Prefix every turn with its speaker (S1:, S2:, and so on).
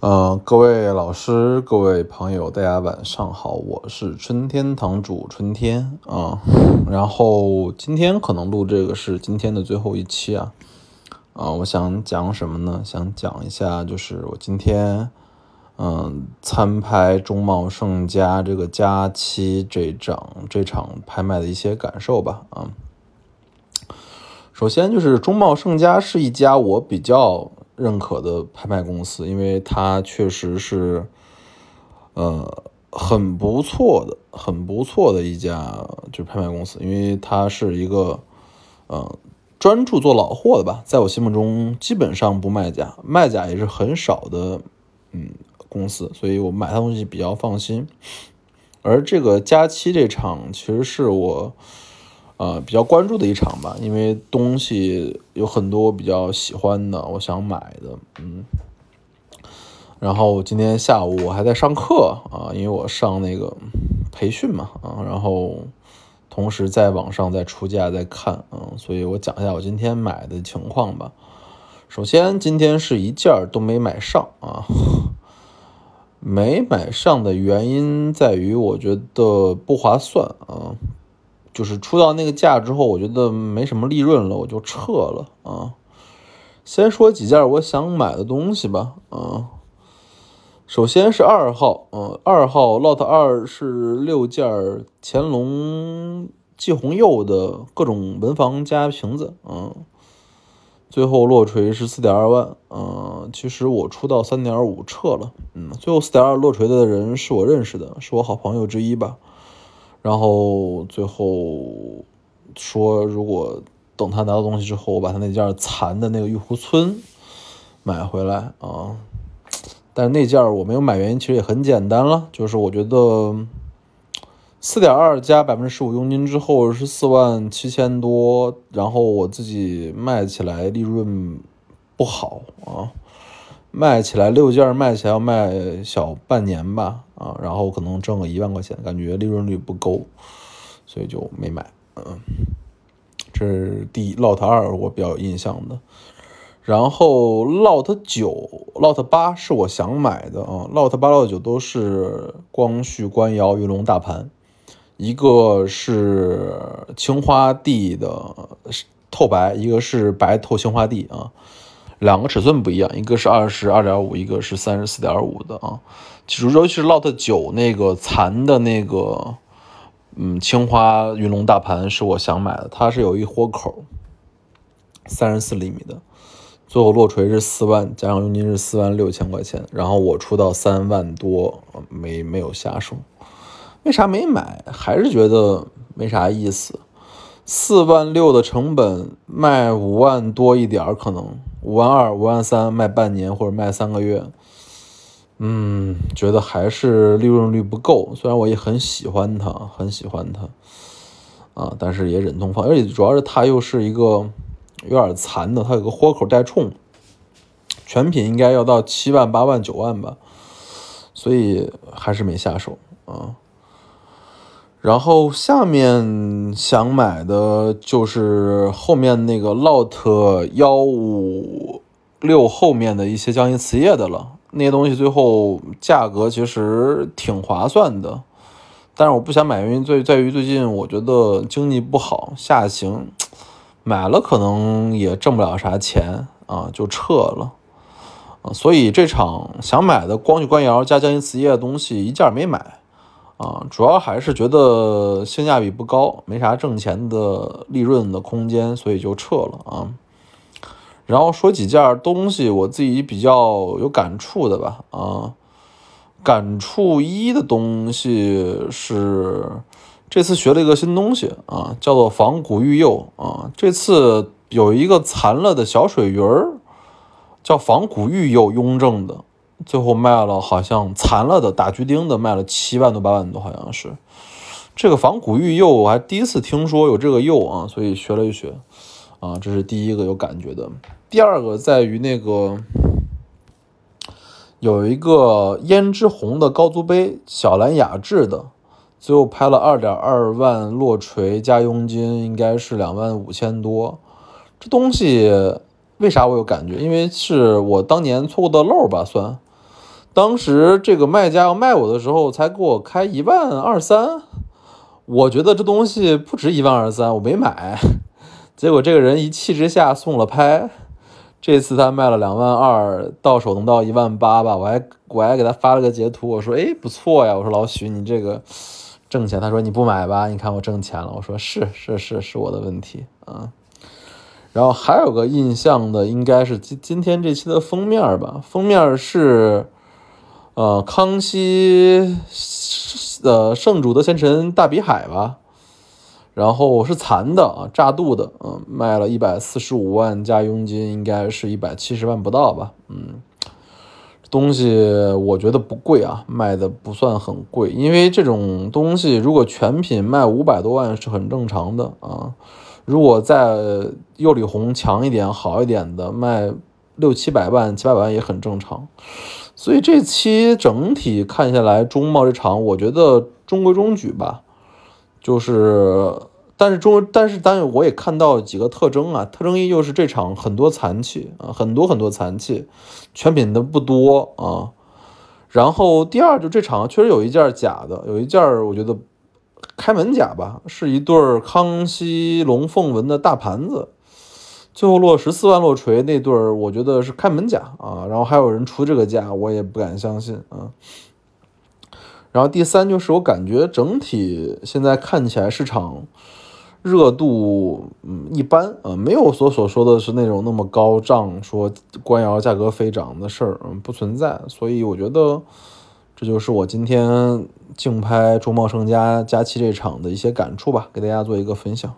S1: 呃，各位老师，各位朋友，大家晚上好，我是春天堂主春天啊。然后今天可能录这个是今天的最后一期啊。啊，我想讲什么呢？想讲一下，就是我今天嗯参拍中茂盛家这个佳期这场这场拍卖的一些感受吧。啊，首先就是中茂盛家是一家我比较。认可的拍卖公司，因为它确实是，呃，很不错的，很不错的一家就是拍卖公司，因为它是一个，呃，专注做老货的吧，在我心目中基本上不卖假，卖假也是很少的，嗯，公司，所以我买它东西比较放心。而这个佳期这场，其实是我。呃，比较关注的一场吧，因为东西有很多我比较喜欢的，我想买的，嗯。然后今天下午我还在上课啊，因为我上那个培训嘛，啊，然后同时在网上在出价在看，嗯，所以我讲一下我今天买的情况吧。首先，今天是一件都没买上啊，没买上的原因在于我觉得不划算啊。就是出到那个价之后，我觉得没什么利润了，我就撤了啊。先说几件我想买的东西吧，啊，首先是二号，嗯，二号 lot 二是六件乾隆季红釉的各种文房加瓶子，嗯，最后落锤是四点二万，嗯，其实我出到三点五撤了，嗯，最后四点二落锤的人是我认识的，是我好朋友之一吧。然后最后说，如果等他拿到东西之后，我把他那件残的那个玉湖村买回来啊。但是那件我没有买，原因其实也很简单了，就是我觉得四点二加百分之十五佣金之后是四万七千多，然后我自己卖起来利润不好啊。卖起来六件卖起来要卖小半年吧，啊，然后可能挣个一万块钱，感觉利润率不够，所以就没买。嗯，这是第 lot 二我比较有印象的，然后 lot 九、lot 八是我想买的啊，lot 八、lot 九都是光绪官窑云龙大盘，一个是青花地的透白，一个是白透青花地啊。两个尺寸不一样，一个是二十二点五，一个是三十四点五的啊。其实尤其是 lot 九那个残的那个，嗯，青花云龙大盘是我想买的，它是有一豁口，三十四厘米的，最后落锤是四万，加上佣金是四万六千块钱，然后我出到三万多，没没有下手，为啥没买？还是觉得没啥意思。四万六的成本卖五万多一点可能。五万二、五万三卖半年或者卖三个月，嗯，觉得还是利润率不够。虽然我也很喜欢它，很喜欢它，啊，但是也忍痛放。而且主要是它又是一个有点残的，它有个豁口带冲，全品应该要到七万、八万、九万吧，所以还是没下手啊。然后下面想买的就是后面那个 lot 幺五六后面的一些江阴瓷业的了，那些东西最后价格其实挺划算的，但是我不想买，原因在在于最近我觉得经济不好，下行，买了可能也挣不了啥钱啊，就撤了啊，所以这场想买的光绪官窑加江阴瓷业的东西一件没买。啊，主要还是觉得性价比不高，没啥挣钱的利润的空间，所以就撤了啊。然后说几件东西，我自己比较有感触的吧。啊，感触一的东西是这次学了一个新东西啊，叫做仿古玉釉啊。这次有一个残了的小水鱼儿，叫仿古玉釉雍正的。最后卖了，好像残了的打锯钉的卖了七万多八万多，好像是。这个仿古玉釉我还第一次听说有这个釉啊，所以学了一学啊，这是第一个有感觉的。第二个在于那个有一个胭脂红的高足杯，小蓝雅致的，最后拍了二点二万落锤加佣金，应该是两万五千多。这东西为啥我有感觉？因为是我当年错过的漏吧，算。当时这个卖家要卖我的时候，才给我开一万二三，我觉得这东西不值一万二三，我没买。结果这个人一气之下送了拍，这次他卖了两万二，到手能到一万八吧？我还我还给他发了个截图，我说哎不错呀，我说老许你这个挣钱，他说你不买吧？你看我挣钱了，我说是是是是我的问题啊。然后还有个印象的应该是今今天这期的封面吧，封面是。呃，康熙的圣主的贤臣大比海吧，然后是残的啊，炸肚的，嗯，卖了一百四十五万加佣金，应该是一百七十万不到吧，嗯，东西我觉得不贵啊，卖的不算很贵，因为这种东西如果全品卖五百多万是很正常的啊，如果在釉里红强一点、好一点的，卖六七百万、七八百万也很正常。所以这期整体看下来，中贸这场我觉得中规中矩吧，就是，但是中，但是但我也看到几个特征啊，特征一就是这场很多残器啊，很多很多残器，全品的不多啊。然后第二就这场确实有一件假的，有一件我觉得开门假吧，是一对康熙龙凤纹的大盘子。最后落十四万落锤那对儿，我觉得是开门价啊，然后还有人出这个价，我也不敢相信啊。然后第三就是我感觉整体现在看起来市场热度嗯一般啊，没有所所说的是那种那么高涨，说官窑价格飞涨的事儿嗯不存在，所以我觉得这就是我今天竞拍中贸盛家佳期这场的一些感触吧，给大家做一个分享。